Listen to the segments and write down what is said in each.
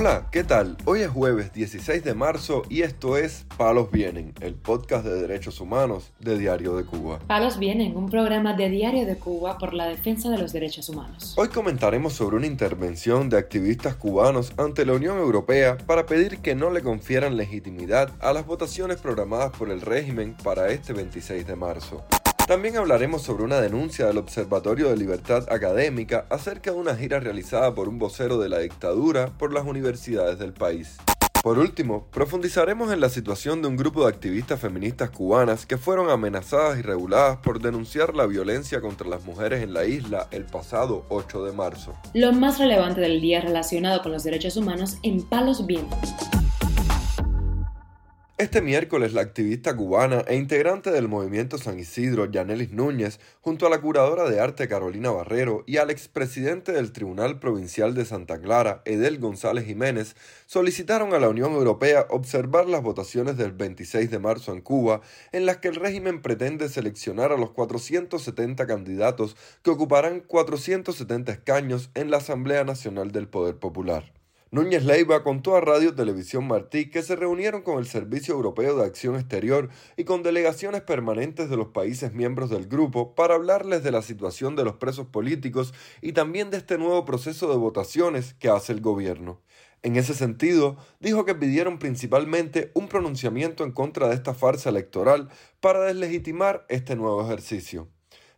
Hola, ¿qué tal? Hoy es jueves 16 de marzo y esto es Palos Vienen, el podcast de derechos humanos de Diario de Cuba. Palos Vienen, un programa de Diario de Cuba por la defensa de los derechos humanos. Hoy comentaremos sobre una intervención de activistas cubanos ante la Unión Europea para pedir que no le confieran legitimidad a las votaciones programadas por el régimen para este 26 de marzo. También hablaremos sobre una denuncia del Observatorio de Libertad Académica acerca de una gira realizada por un vocero de la dictadura por las universidades del país. Por último, profundizaremos en la situación de un grupo de activistas feministas cubanas que fueron amenazadas y reguladas por denunciar la violencia contra las mujeres en la isla el pasado 8 de marzo. Lo más relevante del día relacionado con los derechos humanos en Palos Vientos. Este miércoles la activista cubana e integrante del movimiento San Isidro, Yanelis Núñez, junto a la curadora de arte Carolina Barrero y al expresidente del Tribunal Provincial de Santa Clara, Edel González Jiménez, solicitaron a la Unión Europea observar las votaciones del 26 de marzo en Cuba, en las que el régimen pretende seleccionar a los 470 candidatos que ocuparán 470 escaños en la Asamblea Nacional del Poder Popular. Núñez Leiva contó a Radio Televisión Martí que se reunieron con el Servicio Europeo de Acción Exterior y con delegaciones permanentes de los países miembros del grupo para hablarles de la situación de los presos políticos y también de este nuevo proceso de votaciones que hace el gobierno. En ese sentido, dijo que pidieron principalmente un pronunciamiento en contra de esta farsa electoral para deslegitimar este nuevo ejercicio.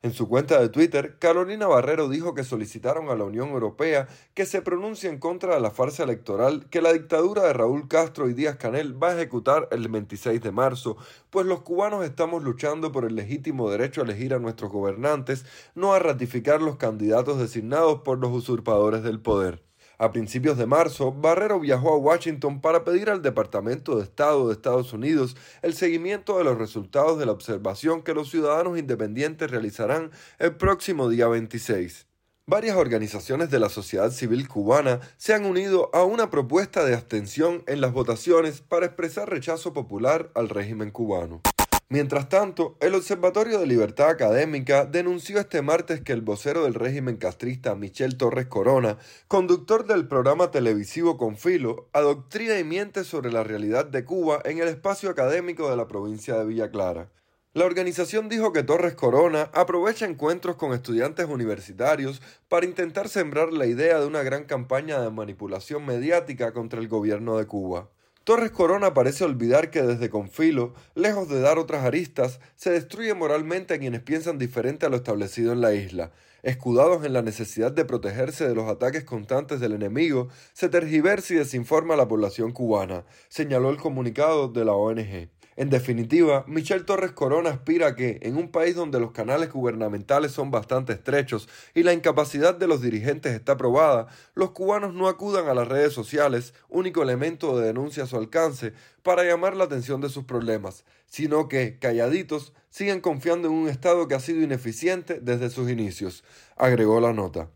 En su cuenta de Twitter, Carolina Barrero dijo que solicitaron a la Unión Europea que se pronuncie en contra de la farsa electoral que la dictadura de Raúl Castro y Díaz Canel va a ejecutar el 26 de marzo, pues los cubanos estamos luchando por el legítimo derecho a elegir a nuestros gobernantes, no a ratificar los candidatos designados por los usurpadores del poder. A principios de marzo, Barrero viajó a Washington para pedir al Departamento de Estado de Estados Unidos el seguimiento de los resultados de la observación que los ciudadanos independientes realizarán el próximo día 26. Varias organizaciones de la sociedad civil cubana se han unido a una propuesta de abstención en las votaciones para expresar rechazo popular al régimen cubano. Mientras tanto, el Observatorio de Libertad Académica denunció este martes que el vocero del régimen castrista Michel Torres Corona, conductor del programa televisivo Confilo, adoctrina y miente sobre la realidad de Cuba en el espacio académico de la provincia de Villa Clara. La organización dijo que Torres Corona aprovecha encuentros con estudiantes universitarios para intentar sembrar la idea de una gran campaña de manipulación mediática contra el gobierno de Cuba. Torres Corona parece olvidar que desde Confilo, lejos de dar otras aristas, se destruye moralmente a quienes piensan diferente a lo establecido en la isla. Escudados en la necesidad de protegerse de los ataques constantes del enemigo, se tergiversa y desinforma a la población cubana, señaló el comunicado de la ONG. En definitiva, Michelle Torres Corona aspira a que, en un país donde los canales gubernamentales son bastante estrechos y la incapacidad de los dirigentes está probada, los cubanos no acudan a las redes sociales, único elemento de denuncia a su alcance, para llamar la atención de sus problemas, sino que, calladitos, siguen confiando en un Estado que ha sido ineficiente desde sus inicios, agregó la nota.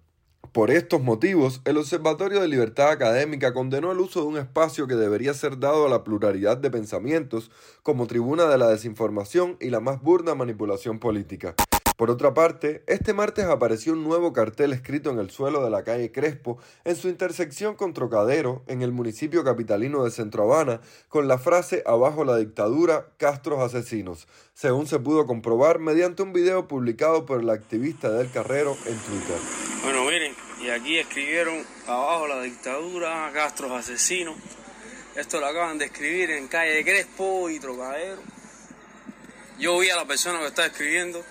Por estos motivos, el Observatorio de Libertad Académica condenó el uso de un espacio que debería ser dado a la pluralidad de pensamientos como tribuna de la desinformación y la más burda manipulación política. Por otra parte, este martes apareció un nuevo cartel escrito en el suelo de la calle Crespo en su intersección con Trocadero, en el municipio capitalino de Centro Habana, con la frase Abajo la dictadura, Castros asesinos, según se pudo comprobar mediante un video publicado por el activista del Carrero en Twitter. Aquí escribieron Abajo la dictadura, Castros asesinos. Esto lo acaban de escribir en calle Crespo y Trocadero. Yo vi a la persona que está escribiendo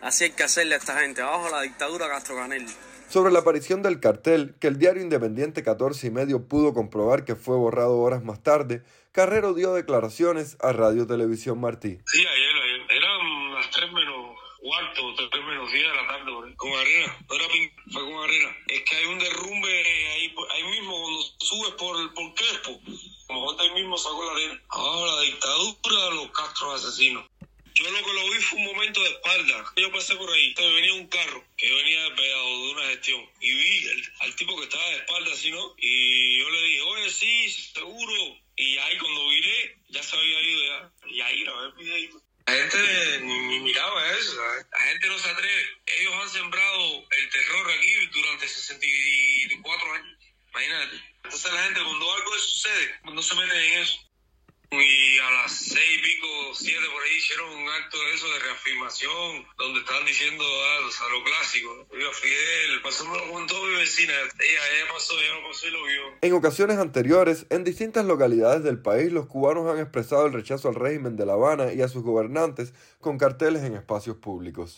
Así hay que hacerle a esta gente. Abajo la dictadura Castro Canel. Sobre la aparición del cartel, que el diario independiente 14 y medio pudo comprobar que fue borrado horas más tarde, Carrero dio declaraciones a Radio Televisión Martí. Sí, ayer, ayer. eran las 3 menos cuarto, 3 menos 10 de la tarde, con arena. No era fue con arena. Es que hay un derrumbe ahí, ahí mismo cuando subes por, por Crespo. Como ahí mismo sacó la arena. Abajo la dictadura de los Castro asesinos. Yo lo que lo vi fue un momento de espalda. Yo pasé por ahí. Entonces venía un carro que venía despegado de una gestión. Y vi al, tipo que estaba de espalda así, ¿no? Y yo le dije, oye, sí, seguro. Y ahí cuando viré, ya se había ido ya. Y ahí lo había pedido. La gente ni, miraba eso, La gente no se atreve. Ellos han sembrado el terror aquí durante 64 años. Imagínate. Entonces la gente cuando algo sucede, no se mete en eso. Y a las seis y pico, siete por ahí, hicieron un acto de eso de reafirmación, donde estaban diciendo ah, o lo clásico. Viva Fidel, pasó con toda mi vecina. Ella, ella pasó, ella no pasó y lo vio. En ocasiones anteriores, en distintas localidades del país, los cubanos han expresado el rechazo al régimen de La Habana y a sus gobernantes con carteles en espacios públicos.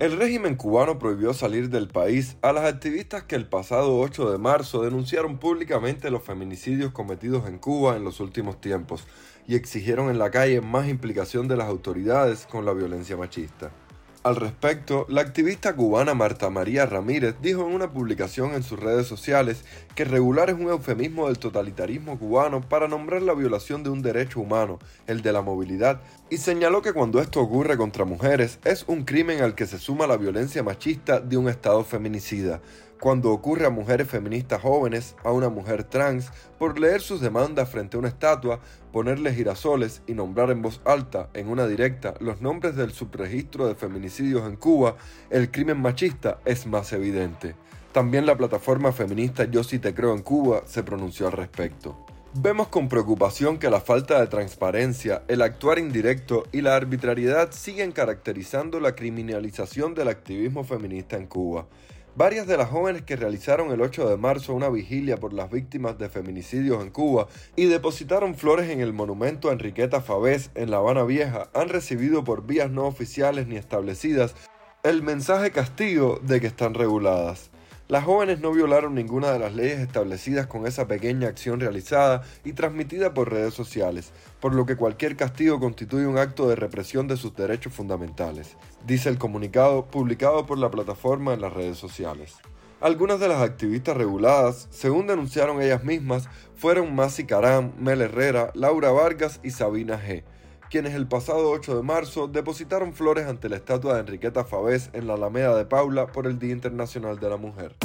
El régimen cubano prohibió salir del país a las activistas que el pasado 8 de marzo denunciaron públicamente los feminicidios cometidos en Cuba en los últimos tiempos y exigieron en la calle más implicación de las autoridades con la violencia machista. Al respecto, la activista cubana Marta María Ramírez dijo en una publicación en sus redes sociales que regular es un eufemismo del totalitarismo cubano para nombrar la violación de un derecho humano, el de la movilidad, y señaló que cuando esto ocurre contra mujeres es un crimen al que se suma la violencia machista de un Estado feminicida, cuando ocurre a mujeres feministas jóvenes, a una mujer trans, por leer sus demandas frente a una estatua, ponerle girasoles y nombrar en voz alta, en una directa, los nombres del subregistro de feminicidios en Cuba, el crimen machista es más evidente. También la plataforma feminista Yo sí te creo en Cuba se pronunció al respecto. Vemos con preocupación que la falta de transparencia, el actuar indirecto y la arbitrariedad siguen caracterizando la criminalización del activismo feminista en Cuba. Varias de las jóvenes que realizaron el 8 de marzo una vigilia por las víctimas de feminicidios en Cuba y depositaron flores en el monumento a Enriqueta Favés en La Habana Vieja han recibido por vías no oficiales ni establecidas el mensaje castigo de que están reguladas. Las jóvenes no violaron ninguna de las leyes establecidas con esa pequeña acción realizada y transmitida por redes sociales, por lo que cualquier castigo constituye un acto de represión de sus derechos fundamentales, dice el comunicado publicado por la plataforma en las redes sociales. Algunas de las activistas reguladas, según denunciaron ellas mismas, fueron Masi Caram, Mel Herrera, Laura Vargas y Sabina G quienes el pasado 8 de marzo depositaron flores ante la estatua de Enriqueta Favés en la Alameda de Paula por el Día Internacional de la Mujer.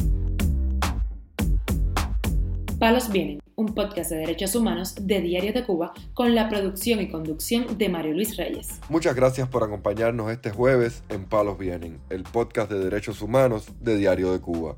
Palos Vienen, un podcast de derechos humanos de Diario de Cuba con la producción y conducción de Mario Luis Reyes. Muchas gracias por acompañarnos este jueves en Palos Vienen, el podcast de derechos humanos de Diario de Cuba.